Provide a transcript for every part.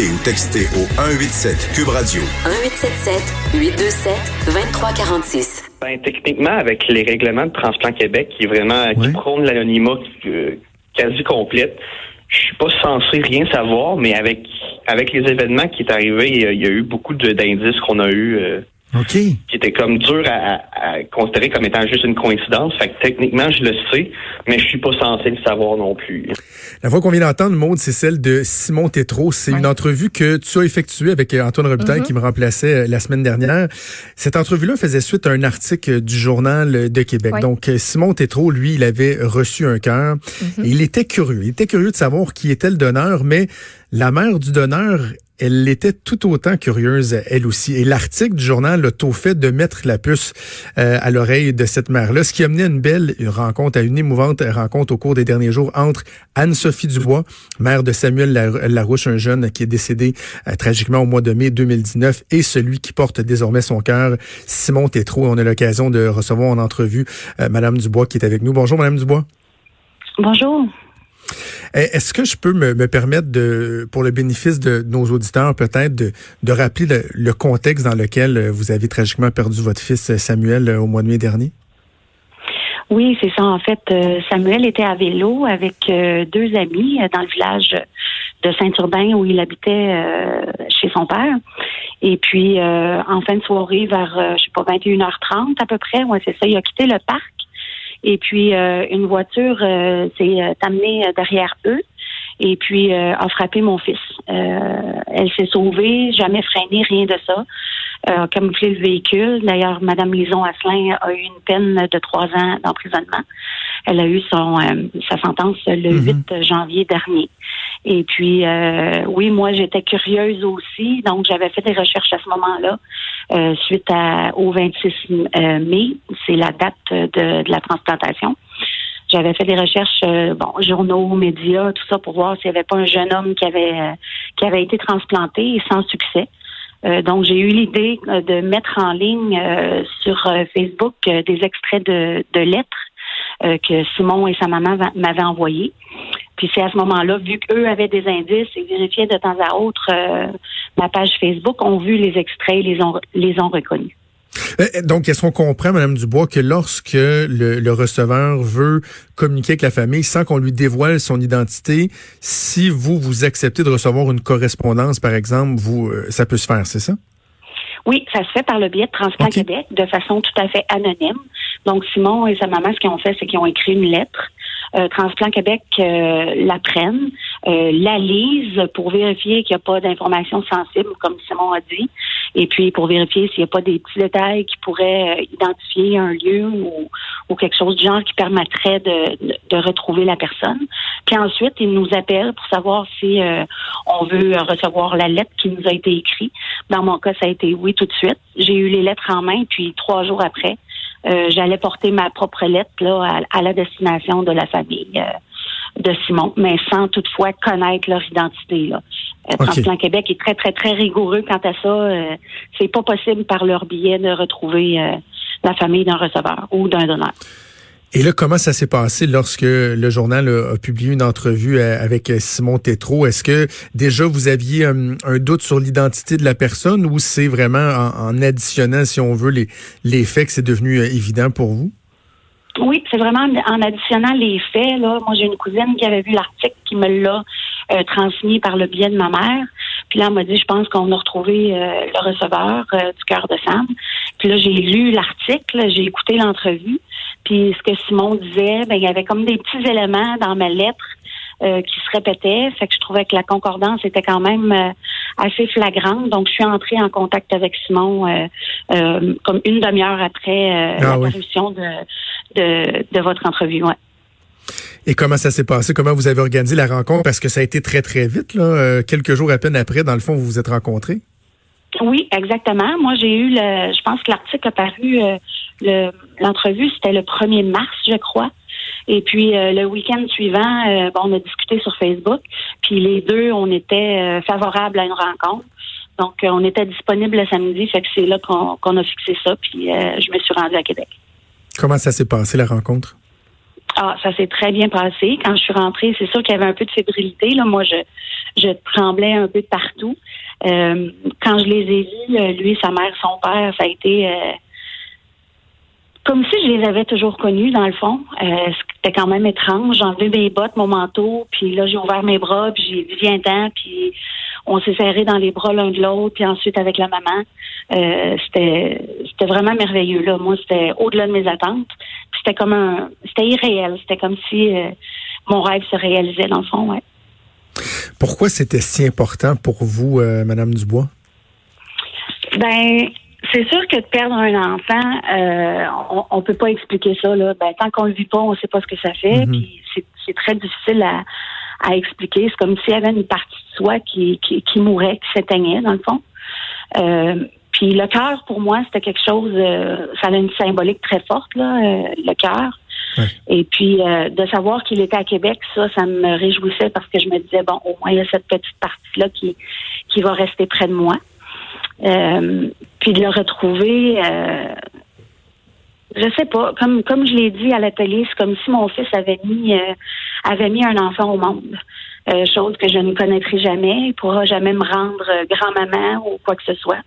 Appelez ou textez au 187 Cube Radio. 1877 827 2346. Ben, techniquement, avec les règlements de Transplant Québec qui vraiment qui prônent l'anonymat euh, quasi complète, je suis pas censé rien savoir, mais avec avec les événements qui est arrivé, il y a, il y a eu beaucoup d'indices qu'on a eu euh, qui étaient comme durs à, à considérer comme étant juste une coïncidence. Fait que techniquement, je le sais, mais je suis pas censé le savoir non plus. La voix qu'on vient d'entendre, Maude, c'est celle de Simon Tétrault. C'est une entrevue que tu as effectuée avec euh, Antoine Robitaille qui me remplaçait euh, la semaine dernière. Cette entrevue-là faisait suite à un article euh, du Journal de Québec. Oui. Donc, Simon Tétrault, lui, il avait reçu un cœur. Et il était curieux. Il était curieux de savoir qui était le donneur, mais la mère du donneur, elle était tout autant curieuse, elle aussi. Et l'article du journal a tôt fait de mettre la puce euh, à l'oreille de cette mère-là, ce qui a mené à une belle rencontre, à une émouvante rencontre au cours des derniers jours entre Anne-Sophie Dubois, mère de Samuel Lar- Larouche, un jeune qui est décédé euh, tragiquement au mois de mai 2019, et celui qui porte désormais son cœur, Simon Tétrault. On a l'occasion de recevoir en entrevue euh, Madame Dubois qui est avec nous. Bonjour, Madame Dubois. Bonjour. Eh, Est-ce que je peux me, me permettre de, pour le bénéfice de nos auditeurs, peut-être de, rappeler le, contexte dans lequel euh, vous avez tragiquement perdu votre fils euh, Samuel euh, au mois de mai dernier? Oui, c'est ça. En fait, Samuel était à vélo avec deux amis dans le village de Saint-Urbain où il habitait chez son père. Et puis, en fin de soirée, vers, je sais pas, 21h30 à peu près, ouais, c'est ça, il a quitté le parc. Et puis, euh, une voiture euh, s'est euh, amenée derrière eux et puis euh, a frappé mon fils. Euh, elle s'est sauvée, jamais freinée, rien de ça. Euh, a camouflé le véhicule. D'ailleurs, Madame Lison Asselin a eu une peine de trois ans d'emprisonnement. Elle a eu son euh, sa sentence le Mhm. 8 janvier dernier. Et puis, euh, oui, moi, j'étais curieuse aussi, donc j'avais fait des recherches à ce moment-là, euh, suite à, au 26 euh, mai, c'est la date de, de la transplantation. J'avais fait des recherches, euh, bon, journaux, médias, tout ça, pour voir s'il n'y avait pas un jeune homme qui avait euh, qui avait été transplanté et sans succès. Euh, donc, j'ai eu l'idée euh, de mettre en ligne euh, sur euh, Facebook euh, des extraits de, de lettres euh, que Simon et sa maman va- m'avaient envoyées. Puis c'est à ce moment-là, vu qu'eux avaient des indices et vérifiaient de temps à autre ma page Facebook, ont vu les extraits et les ont, les ont reconnus. Euh, Donc, est-ce qu'on comprend, Madame Dubois, que lorsque le, le receveur veut communiquer avec la famille sans qu'on lui dévoile son identité, si vous, vous acceptez de recevoir une correspondance, par exemple, vous, euh, ça peut se faire, c'est ça? Oui, ça se fait par le biais de Transplant Ok. Québec de façon tout à fait anonyme. Donc, Simon et sa maman, ce qu'ils ont fait, c'est qu'ils ont écrit une lettre. Euh, Transplant Québec euh, euh, la lisent pour vérifier qu'il n'y a pas d'informations sensibles, comme Simon a dit, et puis pour vérifier s'il n'y a pas des petits détails qui pourraient euh, identifier un lieu ou, ou quelque chose du genre qui permettrait de, de, retrouver la personne. Puis ensuite, ils nous appellent pour savoir si euh, on veut euh, recevoir la lettre qui nous a été écrite. Dans mon cas, ça a été oui tout de suite. J'ai eu les lettres en main, puis trois jours après, euh, j'allais porter ma propre lettre là, à, à la destination de la famille euh, de Simon, mais sans toutefois connaître leur identité. Là. Euh. Transplant Québec est très, très, très rigoureux quant à ça. Euh, c'est pas possible par leur billet de retrouver euh, la famille d'un receveur ou d'un donneur. Et là, comment ça s'est passé lorsque le journal a, publié une entrevue avec euh, Simon Tétrault? Est-ce que déjà vous aviez euh, un doute sur l'identité de la personne ou c'est vraiment en, additionnant, si on veut, les, les faits que c'est devenu euh, évident pour vous? Oui, c'est vraiment en additionnant les faits. Là, moi, j'ai une cousine qui avait vu l'article qui me l'a transmis par le biais de ma mère. Puis là, elle m'a dit, je pense qu'on a retrouvé le receveur du cœur de Sam. Puis là, j'ai lu l'article, j'ai écouté l'entrevue. Puis ce que Simon disait, ben, il y avait comme des petits éléments dans ma lettre euh, qui se répétaient. Fait que je trouvais que la concordance était quand même euh, assez flagrante. Donc, je suis entrée en contact avec Simon euh, comme une demi-heure après Ah la oui. de, de, de votre entrevue. Ouais. Et comment ça s'est passé? Comment vous avez organisé la rencontre? Parce que ça a été très, très vite, là. quelques jours à peine après, dans le fond, vous vous êtes rencontrés. Oui, exactement. Moi, j'ai eu le, je pense que l'article a paru, euh, l'entrevue, c'était le 1er mars, je crois. Et puis euh, le week-end suivant, euh, bon, on a discuté sur Facebook. Puis les deux, on était favorables à une rencontre. Donc, on était disponible le samedi, fait que c'est là qu'on a fixé ça. Puis je me suis rendue à Québec. Comment ça s'est passé la rencontre? Ah, ça s'est très bien passé. Quand je suis rentrée, c'est sûr qu'il y avait un peu de fébrilité. Là, moi, je, je tremblais un peu de partout. Euh, quand je les ai vus, euh, lui, sa mère, son père, ça a été euh, comme si je les avais toujours connus, dans le fond. C'était quand même étrange. J'ai enlevé mes bottes, mon manteau, puis là, j'ai ouvert mes bras, puis j'ai dit viens-t'en, puis on s'est serré dans les bras l'un de l'autre, puis ensuite avec la maman. c'était c'était vraiment merveilleux. Là. Moi, c'était au-delà de mes attentes. C'était comme un c'était irréel. C'était comme si mon rêve se réalisait dans le fond, ouais. Pourquoi c'était si important pour vous, euh, Madame Dubois? Ben, c'est sûr que de perdre un enfant, euh, on, ne peut pas expliquer ça. Là. Ben, tant qu'on le vit pas, on sait pas ce que ça fait. Mhm. c'est très difficile à, expliquer. C'est comme s'il y avait une partie de soi qui, qui, qui mourait, qui s'éteignait, dans le fond. Euh, puis le cœur, pour moi, c'était quelque chose, ça a une symbolique très forte, là, le cœur. Et puis, euh, de savoir qu'il était à Québec, ça, ça me réjouissait parce que je me disais, bon, au moins, il y a cette petite partie-là qui, qui va rester près de moi. Euh, puis de le retrouver, euh, je sais pas, comme comme je l'ai dit à l'atelier, c'est comme si mon fils avait mis euh, avait mis un enfant au monde. chose que je ne connaîtrai jamais. Il pourra jamais me rendre grand-maman ou quoi que ce soit.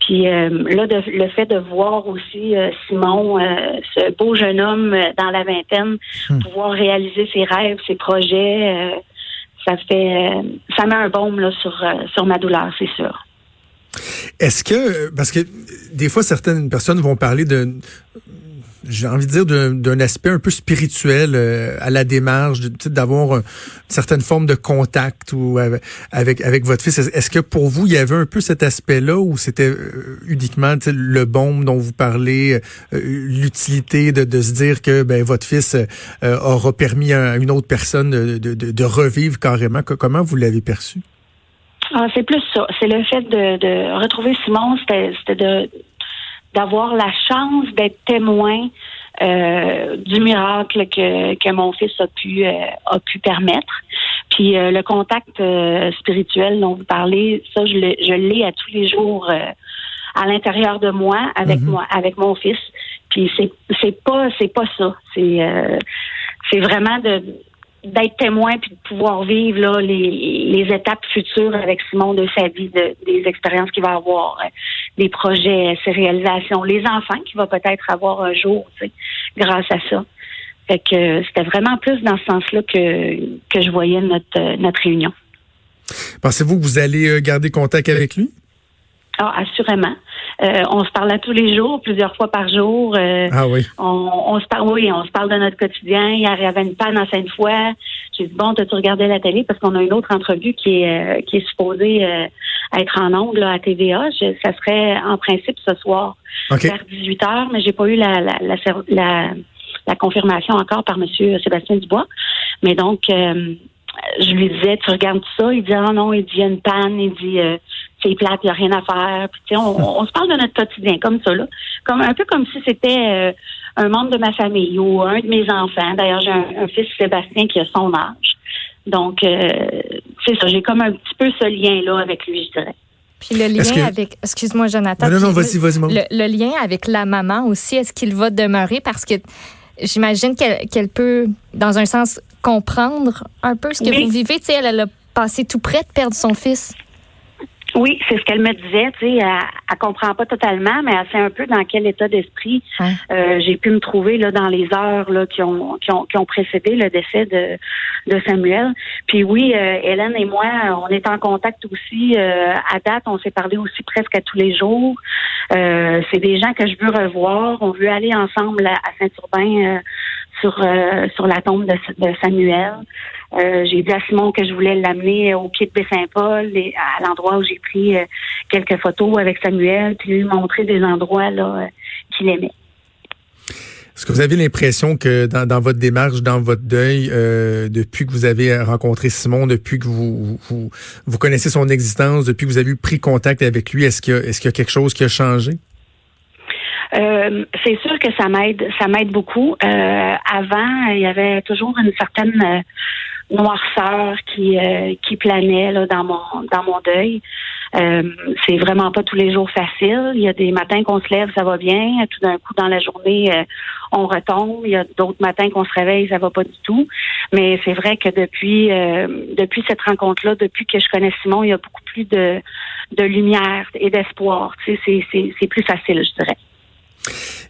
Puis euh, là, le fait de voir aussi euh, Simon, euh, ce beau jeune homme dans la vingtaine, hmm. pouvoir réaliser ses rêves, ses projets, ça fait, ça met un baume là sur sur ma douleur, c'est sûr. Est-ce que, parce que des fois certaines personnes vont parler de j'ai envie de dire, d'un aspect un peu spirituel euh, à la démarche, d'avoir une certaine forme de contact ou avec avec votre fils. Est-ce que pour vous, il y avait un peu cet aspect-là ou c'était euh, uniquement le bon dont vous parlez, euh, l'utilité de, de, se dire que ben, votre fils aura permis à une autre personne de, de, de revivre carrément? Comment vous l'avez perçu? Ah, c'est plus ça. C'est le fait de, de retrouver Simon, c'était de d'avoir la chance d'être témoin euh, du miracle que, que mon fils a pu euh, a pu permettre. Puis euh, le contact spirituel dont vous parlez, ça je l'ai je à tous les jours à l'intérieur de moi avec mhm. moi avec mon fils. Puis c'est c'est pas c'est pas ça. C'est c'est vraiment de d'être témoin puis de pouvoir vivre là, les, les étapes futures avec Simon de sa vie, de, des expériences qu'il va avoir, euh, des projets, ses réalisations, les enfants qu'il va peut-être avoir un jour, tu sais, grâce à ça. Fait que euh, c'était vraiment plus dans ce sens-là que, que je voyais notre, euh, notre réunion. Pensez-vous que vous allez garder contact avec lui? Ah, assurément. Euh, on se parle à tous les jours, plusieurs fois par jour. Euh, ah oui. On, se parle, oui, on se parle de notre quotidien. Il y avait une panne en Sainte-Foy. J'ai dit bon, t'as-tu regardé la télé? Parce qu'on a une autre entrevue qui est euh, qui est supposée être en ongle à TVA. ça serait en principe ce soir vers 18 h mais j'ai pas eu la la, la, la, confirmation encore par Monsieur Sébastien Dubois. Mais donc je lui disais, tu regardes ça? Il dit, ah non, il dit, il y a une panne, il dit, c'est plate, il n'y a rien à faire. Puis, on, on, se parle de notre quotidien comme ça, là. Comme, un peu comme si c'était euh, un membre de ma famille ou un de mes enfants. D'ailleurs, j'ai un, fils Sébastien qui a son âge. Donc, euh, c'est ça, j'ai comme un petit peu ce lien-là avec lui, je dirais. Puis le lien avec, excuse-moi Jonathan. Non, non, vas-y, vas-y. Le, le, lien avec la maman aussi, est-ce qu'il va demeurer? Parce que j'imagine qu'elle peut, dans un sens, comprendre un peu ce que vous vivez. Tu sais, elle, elle a passé tout près de perdre son fils. Oui, c'est ce qu'elle me disait. Tu sais, elle, elle comprend pas totalement, mais elle sait un peu dans quel état d'esprit euh, j'ai pu me trouver là dans les heures là qui ont qui ont, qui ont précédé le décès de de Samuel. Puis oui, euh, Hélène et moi, on est en contact aussi. Euh, à date, on s'est parlé aussi presque à tous les jours. c'est des gens que je veux revoir. On veut aller ensemble à, Saint-Urbain sur sur la tombe de, de Samuel. Euh, j'ai dit à Simon que je voulais l'amener au pied de Baie-Saint-Paul, à l'endroit où j'ai pris euh, quelques photos avec Samuel, puis lui montrer des endroits là euh, qu'il aimait. Est-ce que vous avez l'impression que dans, votre démarche, dans votre deuil, euh, depuis que vous avez rencontré Simon, depuis que vous, vous, vous connaissez son existence, depuis que vous avez pris contact avec lui, est-ce qu'il y, est-ce qu'il y a quelque chose qui a changé? Euh, c'est sûr que ça m'aide, ça m'aide beaucoup. Euh, avant, il y avait toujours une certaine euh, noirceur qui qui planait là, dans mon dans mon deuil. c'est vraiment pas tous les jours facile. Il y a des matins qu'on se lève, ça va bien. Tout d'un coup, dans la journée, on retombe. Il y a d'autres matins qu'on se réveille, ça va pas du tout. Mais c'est vrai que depuis depuis cette rencontre-là, depuis que je connais Simon, il y a beaucoup plus de de lumière et d'espoir. Tu sais, c'est c'est c'est plus facile, je dirais.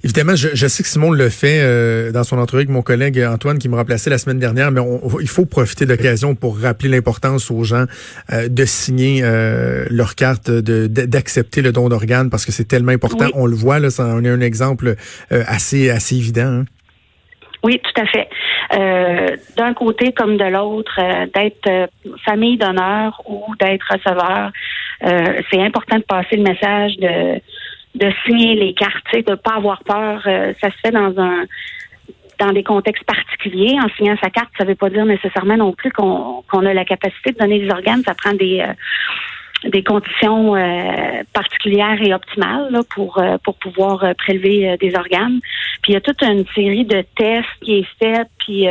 Évidemment, je, je, sais que Simon le fait euh, dans son entrevue avec mon collègue Antoine qui me remplaçait la semaine dernière, mais il faut profiter de l'occasion pour rappeler l'importance aux gens euh, de signer euh, leur carte, d'accepter le don d'organes parce que c'est tellement important. On le voit, là, ça, on a un exemple assez, assez évident. Hein. Oui, tout à fait. D'un côté comme de l'autre, d'être famille d'honneur ou d'être receveur, c'est important de passer le message de de signer les cartes, de ne pas avoir peur. Euh, ça se fait dans un dans des contextes particuliers. En signant sa carte, ça ne veut pas dire nécessairement non plus qu'on qu'on a la capacité de donner des organes. Ça prend des euh, des conditions euh, particulières et optimales là, pour pour pouvoir prélever des organes. Puis il y a toute une série de tests qui est faite, puis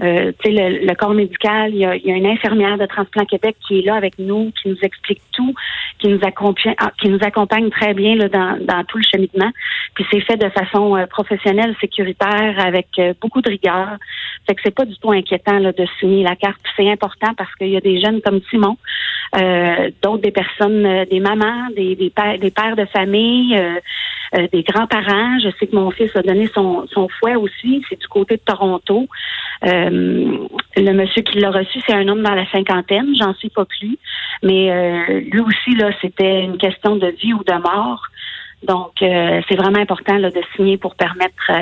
euh, le, le, corps médical, il y, a, il y, a, une infirmière de Transplant Québec qui est là avec nous, qui nous explique tout, qui nous accompagne, ah, qui nous accompagne très bien là, dans, dans tout le cheminement. Puis c'est fait de façon euh, professionnelle, sécuritaire, avec euh, beaucoup de rigueur. Fait que c'est pas du tout inquiétant là, de signer la carte. C'est important parce qu'il y a des jeunes comme Simon, euh, d'autres des personnes, des mamans, des, des, pères, des pères de famille. des grands-parents. Je sais que mon fils a donné son, son fouet aussi. C'est du côté de Toronto. Euh, le monsieur qui l'a reçu, c'est un homme dans la cinquantaine, j'en suis pas plus. Mais euh, lui aussi, là, c'était une question de vie ou de mort. Donc, euh, c'est vraiment important là, de signer pour permettre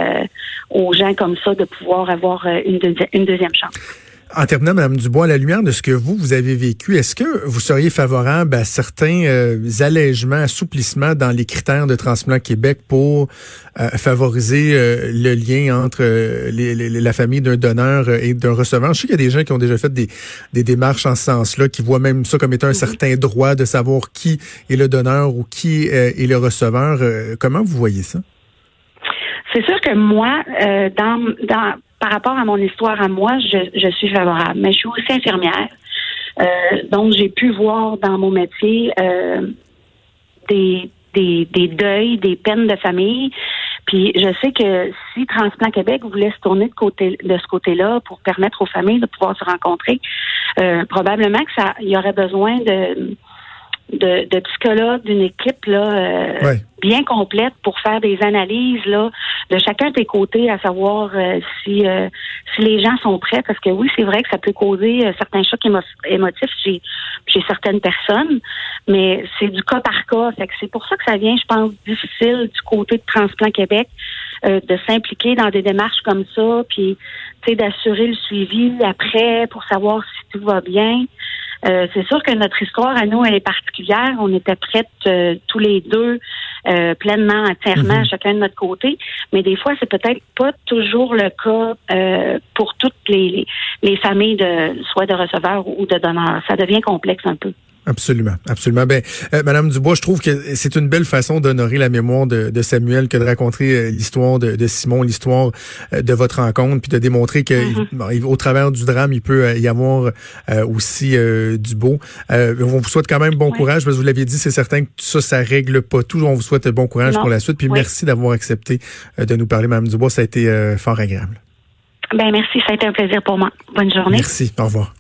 aux gens comme ça de pouvoir avoir une, une deuxième chance. En terminant, Mme Dubois, à la lumière de ce que vous, vous avez vécu, est-ce que vous seriez favorable à certains euh, allègements, assouplissements dans les critères de Transplant Québec pour euh, favoriser euh, le lien entre la famille d'un donneur et d'un receveur? Je sais qu'il y a des gens qui ont déjà fait des, démarches en ce sens-là, qui voient même ça comme étant un certain droit de savoir qui est le donneur ou qui est le receveur. comment vous voyez ça? C'est sûr que moi, dans, dans par rapport à mon histoire à moi, je, suis favorable. Mais je suis aussi infirmière. Euh, donc, j'ai pu voir dans mon métier euh, des, des, des deuils, des peines de famille. Puis je sais que si Transplant Québec voulait se tourner de côté de ce côté-là pour permettre aux familles de pouvoir se rencontrer, euh, probablement que ça il y aurait besoin de de, de psychologues d'une équipe là euh, bien complète pour faire des analyses là de chacun des côtés à savoir euh, si euh, si les gens sont prêts. Parce que oui c'est vrai que ça peut causer certains chocs émotifs chez chez certaines personnes mais c'est du cas par cas. Fait que c'est pour ça que ça vient je pense difficile du côté de Transplant Québec de s'impliquer dans des démarches comme ça puis d'assurer le suivi après pour savoir si tout va bien euh, c'est sûr que notre histoire à nous, elle est particulière. On était prêtes euh, tous les deux euh, pleinement, entièrement, mhm. chacun de notre côté. Mais des fois, c'est peut-être pas toujours le cas pour toutes les, les, familles de soit de receveurs ou de donneurs. Ça devient complexe un peu. Absolument, absolument. Ben, euh, Madame Dubois, je trouve que c'est une belle façon d'honorer la mémoire de, de, Samuel que de raconter euh, l'histoire de, de, Simon, l'histoire euh, de votre rencontre, puis de démontrer que mm-hmm. au travers du drame, il peut y avoir aussi du beau. on vous souhaite quand même bon courage, parce que vous l'aviez dit, c'est certain que ça, ça règle pas tout. On vous souhaite bon courage pour la suite, puis merci d'avoir accepté de nous parler, Madame Dubois. Ça a été fort agréable. Ben merci, ça a été un plaisir pour moi. Bonne journée. Merci. Au revoir.